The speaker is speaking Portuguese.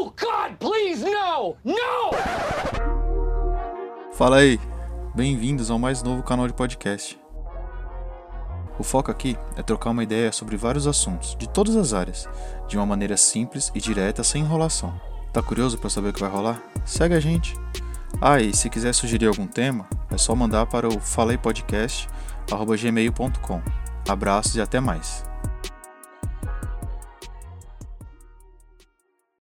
Oh God, please no! No! Fala aí, bem-vindos ao mais novo canal de podcast. O foco aqui é trocar uma ideia sobre vários assuntos, de todas as áreas, de uma maneira simples e direta, sem enrolação. Tá curioso para saber o que vai rolar? Segue a gente! Ah, e se quiser sugerir algum tema, é só mandar para o faleipodcast.gmail.com. Abraços e até mais.